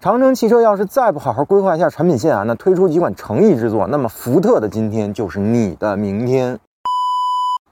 长城汽车要是再不好好规划一下产品线啊，那推出几款诚意之作，那么福特的今天就是你的明天。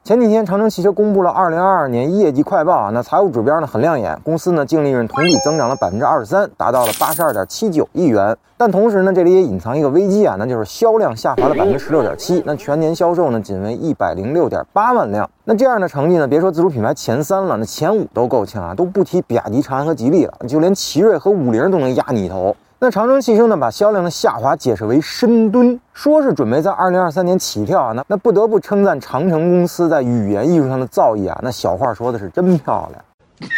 前几天，长城汽车公布了二零二二年业绩快报啊，那财务指标呢很亮眼，公司呢净利润同比增长了百分之二十三，达到了八十二点七九亿元。但同时呢，这里也隐藏一个危机啊，那就是销量下滑了百分之十六点七，那全年销售呢仅为一百零六点八万辆。那这样的成绩呢，别说自主品牌前三了，那前五都够呛啊，都不提比亚迪、长安和吉利了，就连奇瑞和五菱都能压你一头。那长城汽车呢，把销量的下滑解释为深蹲，说是准备在二零二三年起跳啊。那那不得不称赞长城公司在语言艺术上的造诣啊。那小话说的是真漂亮。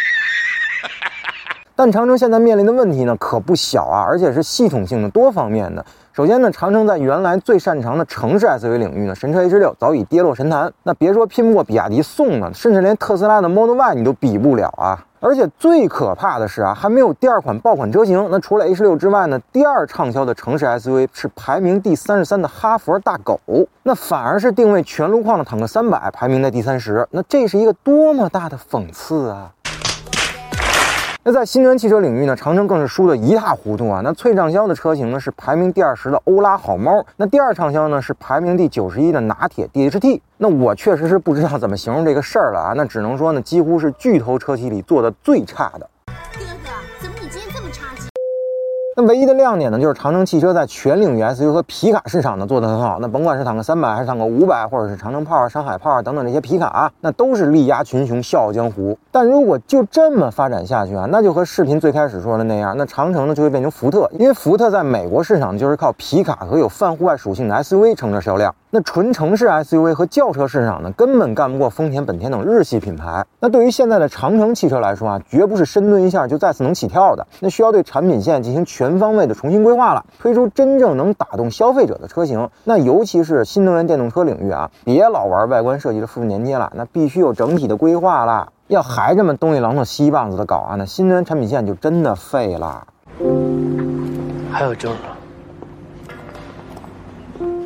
但长城现在面临的问题呢，可不小啊，而且是系统性的、多方面的。首先呢，长城在原来最擅长的城市 SUV 领域呢，神车 H 六早已跌落神坛。那别说拼不过比亚迪宋了，甚至连特斯拉的 Model Y 你都比不了啊！而且最可怕的是啊，还没有第二款爆款车型。那除了 H 六之外呢，第二畅销的城市 SUV 是排名第三十三的哈佛大狗，那反而是定位全路况的坦克三百排名在第三十。那这是一个多么大的讽刺啊！那在新能源汽车领域呢，长城更是输得一塌糊涂啊！那最畅销的车型呢是排名第二十的欧拉好猫，那第二畅销呢是排名第九十一的拿铁 DHT。那我确实是不知道怎么形容这个事儿了啊！那只能说呢，几乎是巨头车企里做的最差的。那唯一的亮点呢，就是长城汽车在全领域 SUV 和皮卡市场呢做得很好。那甭管是坦克三百，还是坦克五百，或者是长城炮、山海炮等等这些皮卡，那都是力压群雄，笑傲江湖。但如果就这么发展下去啊，那就和视频最开始说的那样，那长城呢就会变成福特，因为福特在美国市场就是靠皮卡和有泛户外属性的 SUV 撑着销量。那纯城市 SUV 和轿车市场呢，根本干不过丰田、本田等日系品牌。那对于现在的长城汽车来说啊，绝不是深蹲一下就再次能起跳的，那需要对产品线进行全方位的重新规划了，推出真正能打动消费者的车型。那尤其是新能源电动车领域啊，别老玩外观设计的复制粘贴了，那必须有整体的规划了。要还这么东一榔头西一棒子的搞啊，那新能源产品线就真的废了。还有证。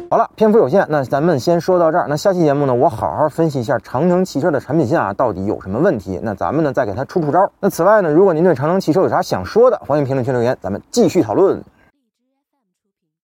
好了，篇幅有限，那咱们先说到这儿。那下期节目呢，我好好分析一下长城汽车的产品线啊，到底有什么问题？那咱们呢，再给他出出招。那此外呢，如果您对长城汽车有啥想说的，欢迎评论区留言，咱们继续讨论。